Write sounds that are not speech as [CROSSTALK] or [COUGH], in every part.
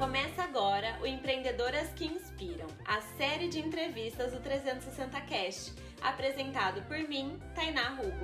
Começa agora o Empreendedoras que Inspiram, a série de entrevistas do 360 Cast, apresentado por mim, Tainá Rugo.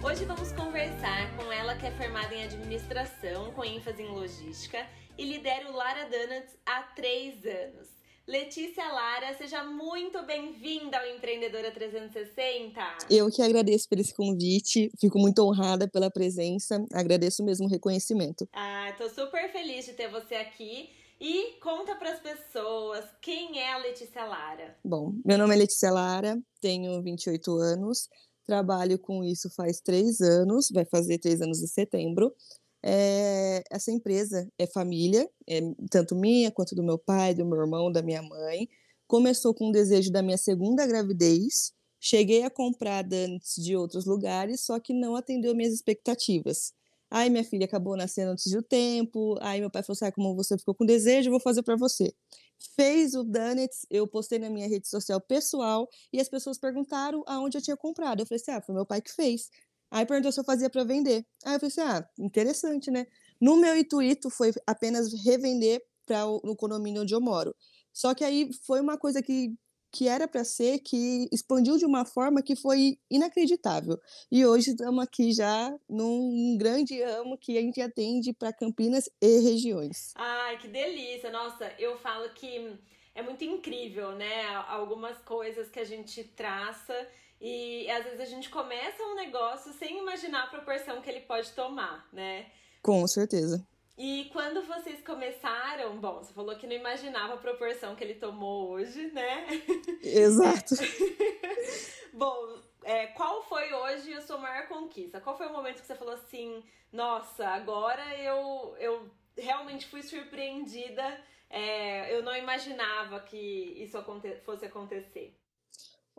Hoje vamos conversar com ela que é formada em administração, com ênfase em logística, e lidera o Lara Donuts há três anos. Letícia Lara, seja muito bem-vinda ao Empreendedora 360. Eu que agradeço por esse convite, fico muito honrada pela presença, agradeço mesmo o reconhecimento. Ah, tô super feliz de ter você aqui. E conta para as pessoas quem é a Letícia Lara. Bom, meu nome é Letícia Lara, tenho 28 anos, trabalho com isso faz três anos, vai fazer três anos em setembro. É, essa empresa é família, é tanto minha quanto do meu pai, do meu irmão, da minha mãe. Começou com o desejo da minha segunda gravidez. Cheguei a comprar antes de outros lugares, só que não atendeu minhas expectativas. Aí minha filha acabou nascendo antes do tempo. Aí meu pai falou assim: ah, como você ficou com desejo, eu vou fazer para você. Fez o Donuts, eu postei na minha rede social pessoal e as pessoas perguntaram aonde eu tinha comprado. Eu falei assim: ah, foi meu pai que fez. Aí perguntou se eu fazia para vender. Aí eu falei assim: ah, interessante, né? No meu intuito foi apenas revender para o condomínio onde eu moro. Só que aí foi uma coisa que, que era para ser, que expandiu de uma forma que foi inacreditável. E hoje estamos aqui já num grande ramo que a gente atende para Campinas e regiões. Ai, que delícia! Nossa, eu falo que é muito incrível, né? Algumas coisas que a gente traça e às vezes a gente começa um negócio sem imaginar a proporção que ele pode tomar, né? Com certeza. E quando vocês começaram, bom, você falou que não imaginava a proporção que ele tomou hoje, né? [LAUGHS] Exato. [LAUGHS] bom, é, qual foi hoje a sua maior conquista? Qual foi o momento que você falou assim, nossa, agora eu, eu realmente fui surpreendida, é, eu não imaginava que isso aconte fosse acontecer?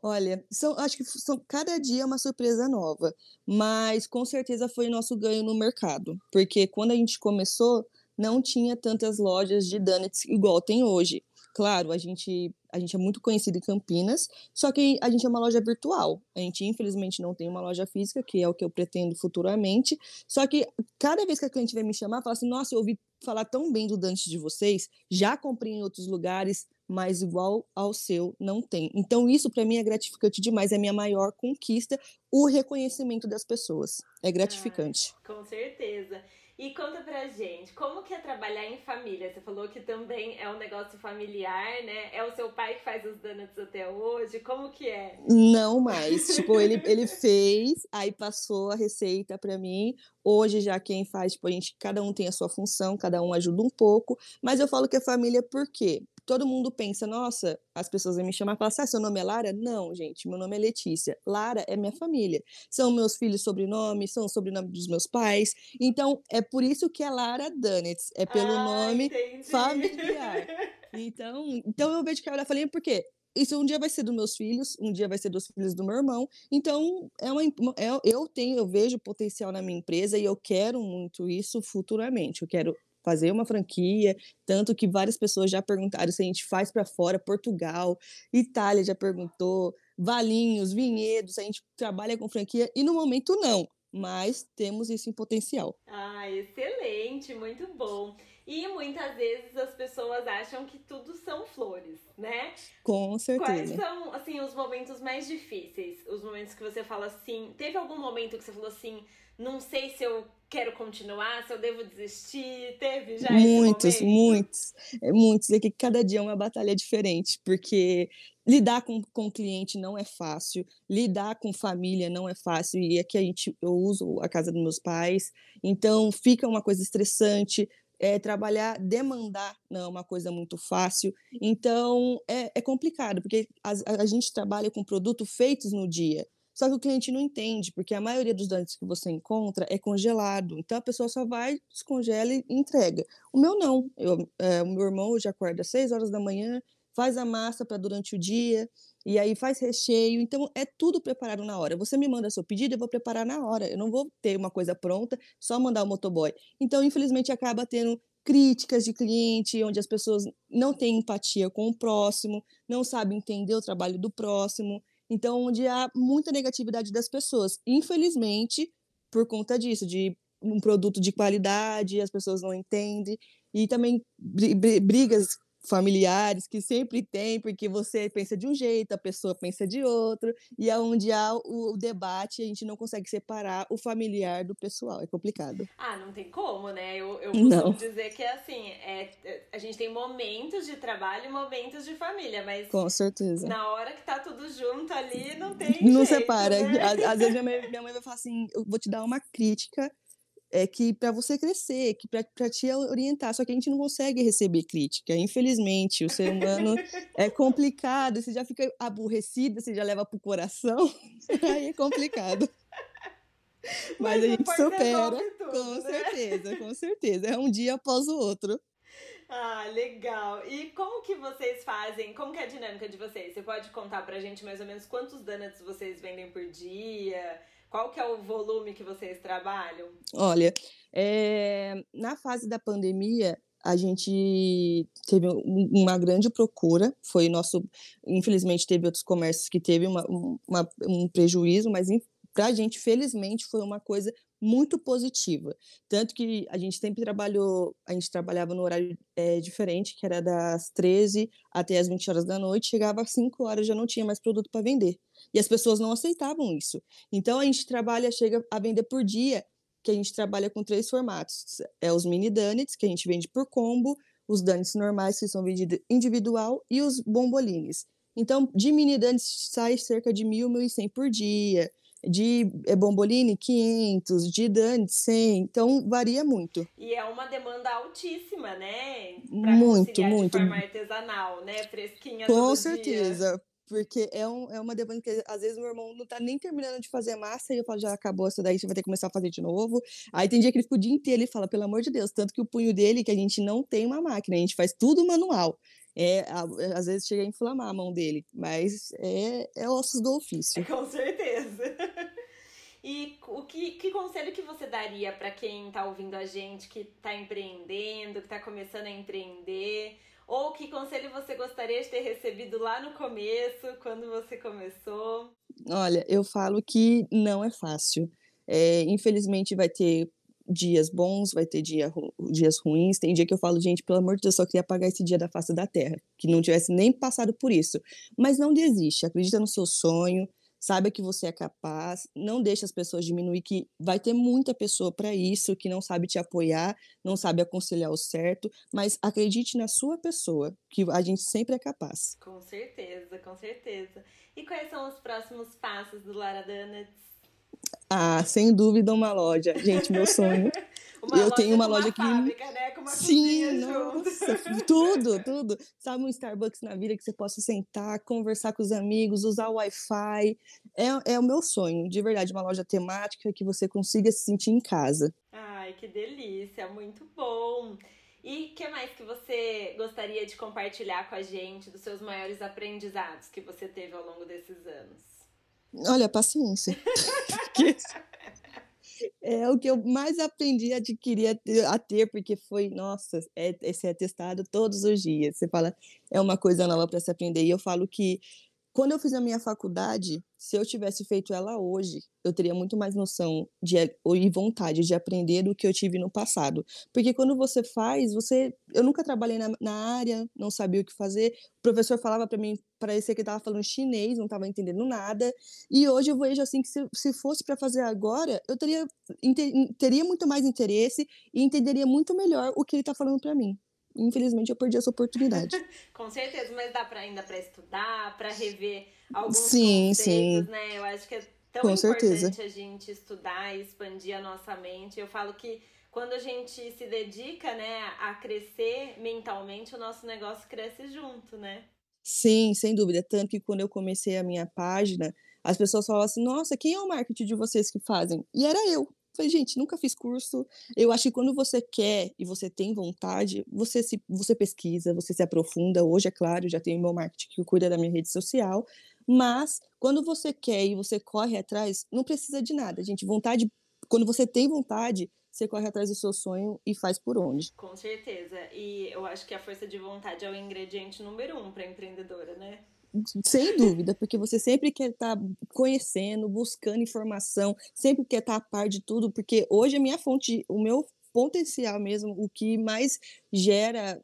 Olha, são, acho que são cada dia é uma surpresa nova, mas com certeza foi nosso ganho no mercado, porque quando a gente começou, não tinha tantas lojas de donuts igual tem hoje. Claro, a gente, a gente é muito conhecido em Campinas, só que a gente é uma loja virtual. A gente, infelizmente, não tem uma loja física, que é o que eu pretendo futuramente. Só que cada vez que a cliente vem me chamar, fala assim: Nossa, eu ouvi falar tão bem do Dante de vocês, já comprei em outros lugares, mas igual ao seu não tem. Então, isso para mim é gratificante demais, é a minha maior conquista, o reconhecimento das pessoas. É gratificante. Ah, com certeza. E conta pra gente, como que é trabalhar em família? Você falou que também é um negócio familiar, né? É o seu pai que faz os donuts até hoje? Como que é? Não mais. [LAUGHS] tipo, ele, ele fez, aí passou a receita para mim. Hoje já quem faz, tipo, a gente, cada um tem a sua função, cada um ajuda um pouco. Mas eu falo que é família por quê? Todo mundo pensa, nossa, as pessoas vão me chamar e falar assim, ah, seu nome é Lara? Não, gente, meu nome é Letícia. Lara é minha família. São meus filhos sobrenome, são o sobrenome dos meus pais. Então, é por isso que é Lara Dunnets, é pelo ah, nome entendi. familiar. Então, então eu vejo que ela falei, por quê? Isso um dia vai ser dos meus filhos, um dia vai ser dos filhos do meu irmão. Então, é uma, é, eu tenho, eu vejo potencial na minha empresa e eu quero muito isso futuramente. Eu quero fazer uma franquia, tanto que várias pessoas já perguntaram se a gente faz para fora, Portugal, Itália já perguntou, Valinhos, Vinhedos, a gente trabalha com franquia e no momento não, mas temos isso em potencial. Ah, excelente, muito bom. E muitas vezes as pessoas acham que tudo são flores, né? Com certeza. Quais são, assim, os momentos mais difíceis? Os momentos que você fala assim. Teve algum momento que você falou assim, não sei se eu quero continuar, se eu devo desistir? Teve já Muitos, muitos. É, muitos. É que cada dia é uma batalha diferente, porque lidar com, com cliente não é fácil, lidar com família não é fácil, e aqui a gente, eu uso a casa dos meus pais, então fica uma coisa estressante, é, trabalhar, demandar não é uma coisa muito fácil. Então, é, é complicado, porque a, a, gente trabalha com produtos feitos no dia. Só que o cliente não entende, porque a maioria dos donuts que você encontra é congelado. Então a pessoa só vai, descongela e entrega. O meu não. Eu, é, o meu irmão já acorda às 6 horas da manhã, faz a massa para durante o dia, e aí faz recheio. Então é tudo preparado na hora. Você me manda seu pedido, eu vou preparar na hora. Eu não vou ter uma coisa pronta, só mandar o motoboy. Então, infelizmente, acaba tendo críticas de cliente, onde as pessoas não têm empatia com o próximo, não sabem entender o trabalho do próximo. Então, onde há muita negatividade das pessoas. Infelizmente, por conta disso, de um produto de qualidade, as pessoas não entendem, e também brigas familiares que sempre tem, porque você pensa de um jeito, a pessoa pensa de outro, e é onde há o debate, a gente não consegue separar o familiar do pessoal, é complicado. Ah, não tem como, né? Eu, eu costumo não. dizer que é assim, é, é, a gente tem momentos de trabalho e momentos de família, mas com certeza. na hora que tá tudo junto ali, não tem Não jeito, separa. Né? Às, às vezes minha [LAUGHS] mãe, minha mãe vai falar assim, eu vou te dar uma crítica, é que para você crescer, que para te orientar, só que a gente não consegue receber crítica, infelizmente, o ser humano [LAUGHS] é complicado, você já fica aborrecida, você já leva pro coração, [LAUGHS] aí é complicado. Mas, Mas a gente supera, tudo, com né? certeza, com certeza, é um dia após o outro. Ah, legal. E como que vocês fazem? Como que é a dinâmica de vocês? Você pode contar pra gente mais ou menos quantos donuts vocês vendem por dia? Qual que é o volume que vocês trabalham? Olha, é, na fase da pandemia, a gente teve uma grande procura, foi nosso, infelizmente teve outros comércios que teve uma, uma, um prejuízo, mas para a gente, felizmente, foi uma coisa muito positiva. Tanto que a gente sempre trabalhou, a gente trabalhava no horário é, diferente, que era das 13 até as 20 horas da noite, chegava às 5 horas já não tinha mais produto para vender. E as pessoas não aceitavam isso. Então a gente trabalha, chega a vender por dia, que a gente trabalha com três formatos. É os mini donuts, que a gente vende por combo, os donuts normais, que são vendidos individual, e os bombolines. Então, de mini donuts sai cerca de 1.000, 1.100 por dia de é, bomboline 500, de Dante 100, então varia muito. E é uma demanda altíssima, né? Pra muito, muito. De forma artesanal, né? Fresquinha Com certeza. Dia. Porque é, um, é uma demanda que às vezes meu irmão não tá nem terminando de fazer massa e eu falo, já acabou essa daí, você vai ter que começar a fazer de novo. Aí tem dia que ele fica o dia inteiro e fala, pelo amor de Deus, tanto que o punho dele, que a gente não tem uma máquina, a gente faz tudo manual. É, às vezes chega a inflamar a mão dele, mas é, é ossos do ofício. Com certeza. E o que, que conselho que você daria para quem está ouvindo a gente, que está empreendendo, que está começando a empreender? Ou que conselho você gostaria de ter recebido lá no começo, quando você começou? Olha, eu falo que não é fácil. É, infelizmente vai ter dias bons, vai ter dia, dias ruins. Tem dia que eu falo, gente, pelo amor de Deus, só queria apagar esse dia da face da terra, que não tivesse nem passado por isso. Mas não desiste, acredita no seu sonho, saiba que você é capaz, não deixe as pessoas diminuir, que vai ter muita pessoa para isso, que não sabe te apoiar, não sabe aconselhar o certo, mas acredite na sua pessoa, que a gente sempre é capaz. Com certeza, com certeza. E quais são os próximos passos do Lara Donuts? Ah, sem dúvida uma loja. Gente, meu sonho. [LAUGHS] Uma eu tenho uma loja aqui. Fábrica, né? Com uma Sim, nossa, [LAUGHS] tudo, tudo. Sabe um Starbucks na vida que você possa sentar, conversar com os amigos, usar o Wi-Fi. É, é o meu sonho, de verdade, uma loja temática que você consiga se sentir em casa. Ai, que delícia, muito bom. E o que mais que você gostaria de compartilhar com a gente dos seus maiores aprendizados que você teve ao longo desses anos? Olha, paciência. [LAUGHS] é o que eu mais aprendi a adquirir a ter, porque foi, nossa, é, esse é testado todos os dias. Você fala, é uma coisa nova para se aprender. E eu falo que quando eu fiz a minha faculdade, se eu tivesse feito ela hoje, eu teria muito mais noção de, e vontade de aprender do que eu tive no passado. Porque quando você faz, você. Eu nunca trabalhei na, na área, não sabia o que fazer. O professor falava para mim, parecia que estava falando chinês, não estava entendendo nada. E hoje eu vejo assim que se, se fosse para fazer agora, eu teria, teria muito mais interesse e entenderia muito melhor o que ele está falando para mim infelizmente eu perdi essa oportunidade. [LAUGHS] Com certeza, mas dá para ainda para estudar, para rever alguns sim, conceitos, sim. né? Eu acho que é tão Com importante certeza. a gente estudar e expandir a nossa mente. Eu falo que quando a gente se dedica, né, a crescer mentalmente, o nosso negócio cresce junto, né? Sim, sem dúvida. Tanto que quando eu comecei a minha página, as pessoas falavam assim: nossa, quem é o marketing de vocês que fazem? E era eu. Falei, gente, nunca fiz curso. Eu acho que quando você quer e você tem vontade, você se você pesquisa, você se aprofunda. Hoje, é claro, já tenho meu marketing que cuida da minha rede social, mas quando você quer e você corre atrás, não precisa de nada, gente. Vontade, quando você tem vontade, você corre atrás do seu sonho e faz por onde. Com certeza. E eu acho que a força de vontade é o ingrediente número um para empreendedora, né? Sem dúvida, porque você sempre quer estar tá conhecendo, buscando informação, sempre quer estar tá a par de tudo, porque hoje a minha fonte, o meu potencial mesmo, o que mais gera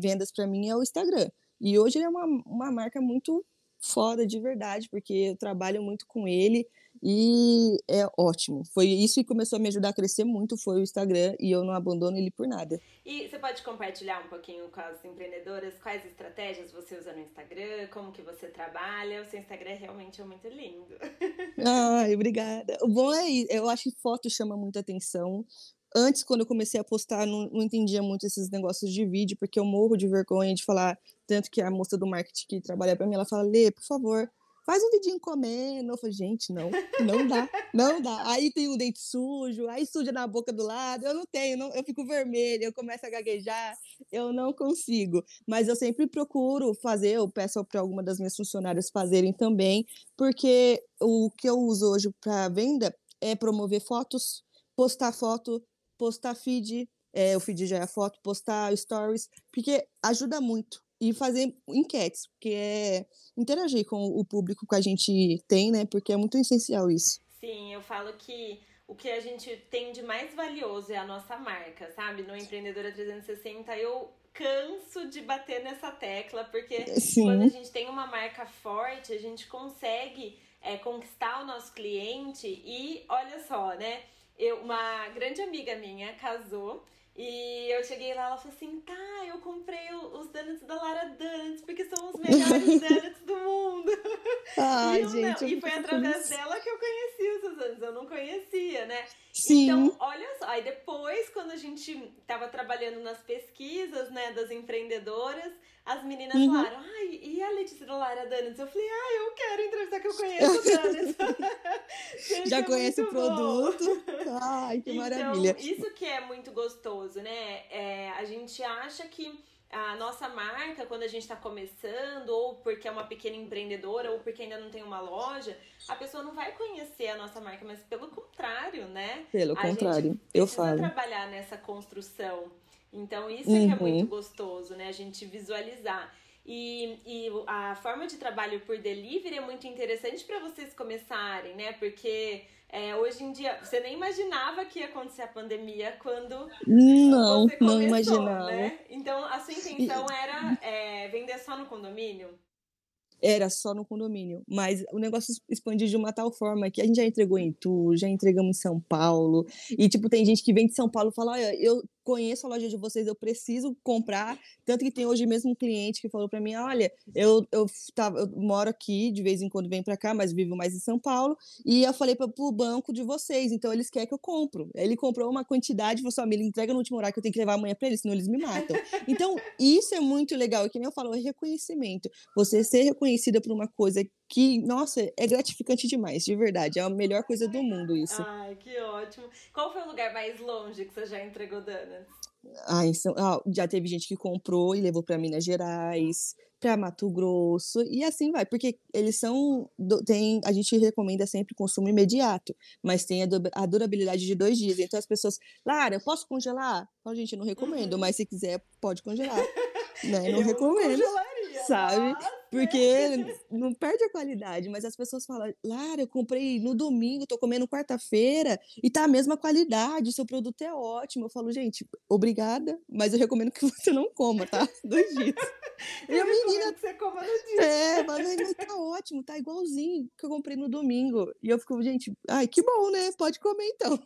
vendas para mim é o Instagram. E hoje ele é uma, uma marca muito foda de verdade, porque eu trabalho muito com ele e é ótimo. Foi isso que começou a me ajudar a crescer muito, foi o Instagram e eu não abandono ele por nada. E você pode compartilhar um pouquinho com as empreendedoras quais estratégias você usa no Instagram, como que você trabalha? O seu Instagram realmente é muito lindo. [LAUGHS] Ai, obrigada. O bom é eu acho que foto chama muita atenção. Antes, quando eu comecei a postar, não, não entendia muito esses negócios de vídeo, porque eu morro de vergonha de falar. Tanto que a moça do marketing que trabalha para mim, ela fala: Lê, por favor, faz um vidinho comendo. Eu falei, gente, não, não dá, não dá. Aí tem o dente sujo, aí suja na boca do lado. Eu não tenho, não, eu fico vermelha, eu começo a gaguejar, eu não consigo. Mas eu sempre procuro fazer, eu peço para alguma das minhas funcionárias fazerem também, porque o que eu uso hoje para venda é promover fotos, postar foto postar feed, é, o feed já é a foto, postar stories, porque ajuda muito. E fazer enquetes, porque é interagir com o público que a gente tem, né? Porque é muito essencial isso. Sim, eu falo que o que a gente tem de mais valioso é a nossa marca, sabe? No Empreendedora 360 eu canso de bater nessa tecla, porque Sim. quando a gente tem uma marca forte, a gente consegue é, conquistar o nosso cliente e olha só, né? Eu, uma grande amiga minha casou e eu cheguei lá, ela falou assim, tá, eu comprei os donuts da Lara Donuts, porque são os melhores [LAUGHS] donuts do mundo. Ai, e, gente, e foi através dela que eu conheci os donuts, eu não conhecia, né? Sim. Então, olha só, aí depois, quando a gente tava trabalhando nas pesquisas, né, das empreendedoras, as meninas uhum. falaram, ai, e a Letícia da Lara Donuts? Eu falei, ai, eu quero entrevistar que eu conheço o Donuts. [LAUGHS] Já é conhece o produto? Ai, que então, maravilha. Isso que é muito gostoso, né? É, a gente acha que a nossa marca, quando a gente está começando, ou porque é uma pequena empreendedora, ou porque ainda não tem uma loja, a pessoa não vai conhecer a nossa marca, mas pelo contrário, né? Pelo a contrário, eu falo. trabalhar nessa construção então, isso uhum. é que é muito uhum. gostoso, né? A gente visualizar. E, e a forma de trabalho por delivery é muito interessante para vocês começarem, né? Porque é, hoje em dia, você nem imaginava que ia acontecer a pandemia quando não, começou, não imaginava. né? Então, a sua intenção era é, vender só no condomínio? era só no condomínio. Mas o negócio expandiu de uma tal forma que a gente já entregou em Tu, já entregamos em São Paulo. E, tipo, tem gente que vem de São Paulo e fala: olha, eu conheço a loja de vocês, eu preciso comprar. Tanto que tem hoje mesmo um cliente que falou para mim: olha, eu, eu, tava, eu moro aqui, de vez em quando venho para cá, mas vivo mais em São Paulo. E eu falei para o banco de vocês, então eles querem que eu compro. Ele comprou uma quantidade, falou assim: entrega no último horário que eu tenho que levar amanhã para eles, senão eles me matam. Então, isso é muito legal. E que nem eu falo, é reconhecimento. Você ser reconhecida por uma coisa que, nossa, é gratificante demais, de verdade. É a melhor coisa do mundo isso. Ai, que ótimo. Qual foi o lugar mais longe que você já entregou donuts? Ah, São... ah, já teve gente que comprou e levou para Minas Gerais, para Mato Grosso e assim vai, porque eles são tem a gente recomenda sempre consumo imediato, mas tem a, durabilidade de dois dias. Então as pessoas, Lara, eu posso congelar? Então, gente, eu não recomendo, uhum. mas se quiser pode congelar. [LAUGHS] né? Não eu recomendo, sabe? Porque [LAUGHS] não perde a qualidade, mas as pessoas falam, Lara, eu comprei no domingo, tô comendo quarta-feira e tá a mesma qualidade, o seu produto é ótimo. Eu falo, gente, obrigada, mas eu recomendo que [LAUGHS] você não coma, tá? Dois dias. [LAUGHS] e a menina. Que você coma no dia. É, mas tá ótimo, tá igualzinho que eu comprei no domingo. E eu fico, gente, ai, que bom, né? Pode comer então.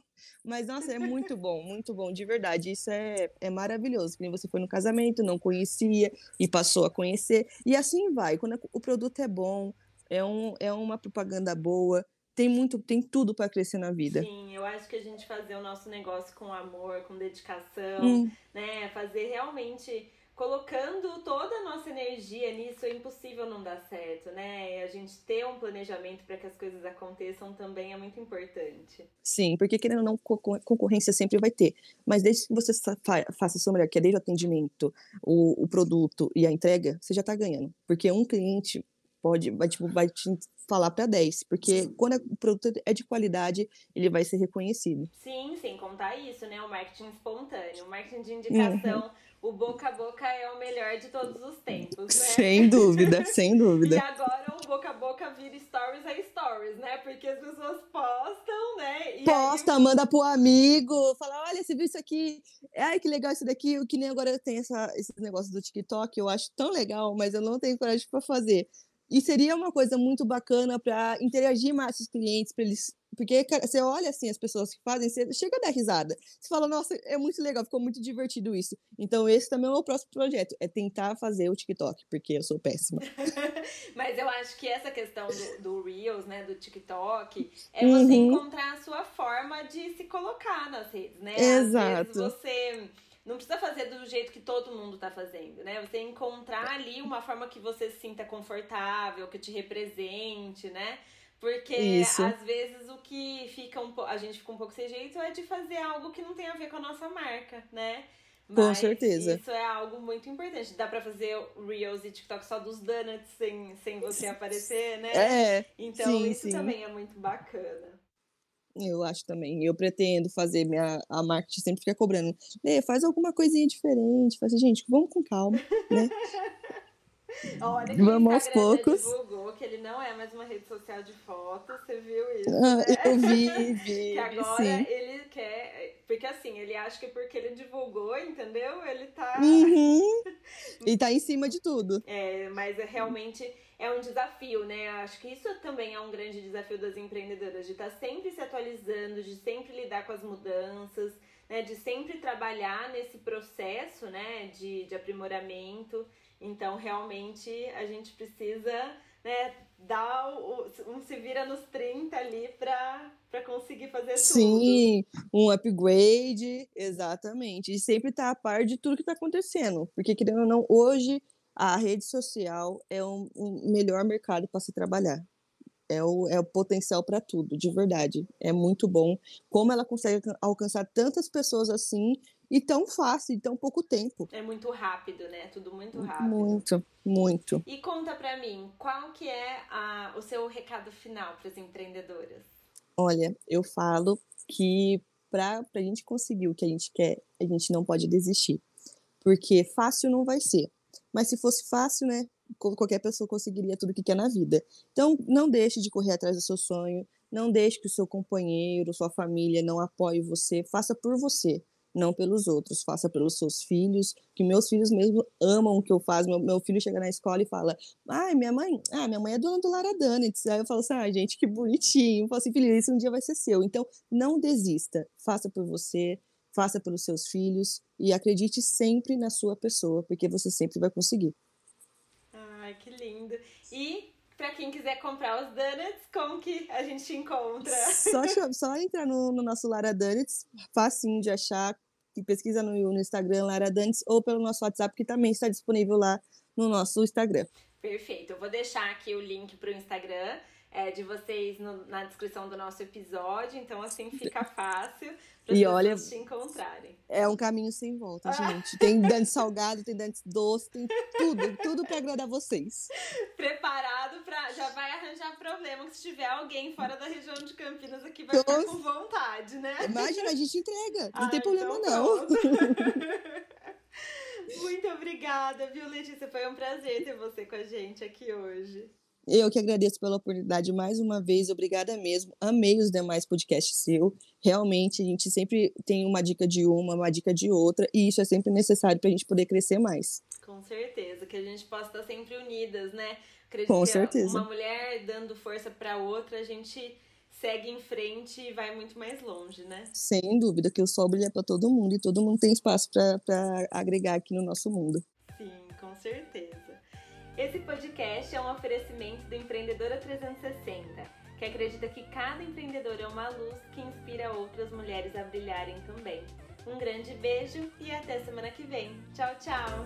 Mas, nossa, é muito bom, muito bom, de verdade. Isso é, é maravilhoso. Que você foi no casamento, não conhecia e passou a conhecer. E assim vai. Quando o produto é bom, é, um, é uma propaganda boa, tem muito, tem tudo para crescer na vida. Sim, eu acho que a gente fazer o nosso negócio com amor, com dedicação, hum. né? Fazer realmente colocando toda a nossa energia nisso é impossível não dar certo, né? A gente ter um planejamento para que as coisas aconteçam também é muito importante. Sim, porque querendo ou não, concorrência sempre vai ter. Mas desde que você faça sua melhor, que é desde o atendimento, o, o produto e a entrega, você já está ganhando. Porque um cliente pode, vai, tipo, vai te falar para 10, porque quando o produto é de qualidade, ele vai ser reconhecido. Sim, sem contar isso, né? O marketing espontâneo, o marketing de indicação. Uhum o boca a boca é o melhor de todos os tempos, né? Sem dúvida, sem [LAUGHS] dúvida. e agora o boca a boca vira stories a stories, né? Porque as pessoas postam, né? E Posta, aí... manda pro amigo, fala, olha, você viu isso aqui? Ai, que legal isso daqui. O que nem agora tem essa, esse negócio do TikTok, eu acho tão legal, mas eu não tenho coragem para fazer. E seria uma coisa muito bacana para interagir mais com os clientes, para eles. Porque cara, você olha assim as pessoas que fazem, você chega a dar risada. Você fala, nossa, é muito legal, ficou muito divertido isso. Então, esse também é o meu próximo projeto, é tentar fazer o TikTok, porque eu sou péssima. [LAUGHS] Mas eu acho que essa questão do, do Reels, né, do TikTok, é você uhum. encontrar a sua forma de se colocar nas redes, né? Exato. Às vezes você não precisa fazer do jeito que todo mundo tá fazendo, né? Você encontrar ali uma forma que você se sinta confortável, que te represente, né? Porque Isso. às vezes o que fica um a gente fica um pouco sem jeito é de fazer algo que não tem a ver com a nossa marca, né? Mas com certeza. Isso é algo muito importante. Dá pra fazer Reels e TikTok só dos donuts sem, sem você aparecer, né? É. Então sim, isso sim. também é muito bacana. Eu acho também. Eu pretendo fazer minha a marketing sempre fica cobrando. Lê, faz alguma coisinha diferente. Faz, gente, vamos com calma, né? [LAUGHS] Olha que vamos aos poucos. divulgou que ele não é mais uma rede social de fotos, você viu isso? Ah, né? Eu vi, vi. [LAUGHS] que agora sim. ele quer. Porque assim, ele acha que porque ele divulgou, entendeu? Ele tá. Uhum. [LAUGHS] e tá em cima de tudo. É, mas é realmente é um desafio, né? Acho que isso também é um grande desafio das empreendedoras, de estar tá sempre se atualizando, de sempre lidar com as mudanças, né? De sempre trabalhar nesse processo, né? De, de aprimoramento. Então, realmente, a gente precisa né, dar o, um se vira nos 30 ali para conseguir fazer Sim, tudo. Um upgrade, exatamente. E sempre estar tá a par de tudo que está acontecendo. Porque, querendo ou não, hoje a rede social é um, um melhor mercado para se trabalhar. É o, é o potencial para tudo, de verdade. É muito bom. Como ela consegue alcançar tantas pessoas assim e tão fácil, em tão pouco tempo. É muito rápido, né? Tudo muito rápido. Muito, muito. E conta para mim, qual que é a, o seu recado final para as empreendedoras? Olha, eu falo que para a gente conseguir o que a gente quer, a gente não pode desistir. Porque fácil não vai ser. Mas se fosse fácil, né? Qualquer pessoa conseguiria tudo que quer na vida. Então, não deixe de correr atrás do seu sonho. Não deixe que o seu companheiro, sua família não apoie você. Faça por você, não pelos outros. Faça pelos seus filhos, que meus filhos mesmo amam o que eu faço. Meu, meu filho chega na escola e fala: Ai, minha mãe, ah, minha mãe é dona do Lara Donuts. Aí eu falo assim: ah, gente, que bonitinho. Eu falo assim, filho, isso um dia vai ser seu. Então, não desista. Faça por você, faça pelos seus filhos e acredite sempre na sua pessoa, porque você sempre vai conseguir. Ai, que lindo. E para quem quiser comprar os donuts, como que a gente encontra? Só, só entrar no, no, nosso Lara Donuts, facinho de achar, pesquisa no, no Instagram Lara Donuts ou pelo nosso WhatsApp, que também está disponível lá no nosso Instagram. Perfeito. Eu vou deixar aqui o link para o Instagram é, de vocês no, na descrição do nosso episódio, então assim fica [LAUGHS] fácil para e olha, te encontrarem. É um caminho sem volta, gente. Tem dentes salgado, tem dentes doce, tem tudo, tudo para agradar vocês. Preparado para já vai arranjar problema que se tiver alguém fora da região de Campinas aqui vai ficar com vontade, né? Imagina, a gente entrega, não tem problema então não. [LAUGHS] Muito obrigada, viu, Letícia? Foi um prazer ter você com a gente aqui hoje. Eu que agradeço pela oportunidade mais uma vez, obrigada mesmo. Amei os demais podcasts seu. Realmente, a gente sempre tem uma dica de uma, uma dica de outra, e isso é sempre necessário para a gente poder crescer mais. Com certeza, que a gente possa estar sempre unidas, né? Acredito Com certeza. uma mulher dando força para outra, a gente segue em frente e vai muito mais longe, né? Sem dúvida, que o sol brilha para todo mundo e todo mundo tem espaço para agregar aqui no nosso mundo. Sim, com certeza. Esse podcast é um oferecimento do Empreendedora 360, que acredita que cada empreendedor é uma luz que inspira outras mulheres a brilharem também. Um grande beijo e até semana que vem. Tchau, tchau!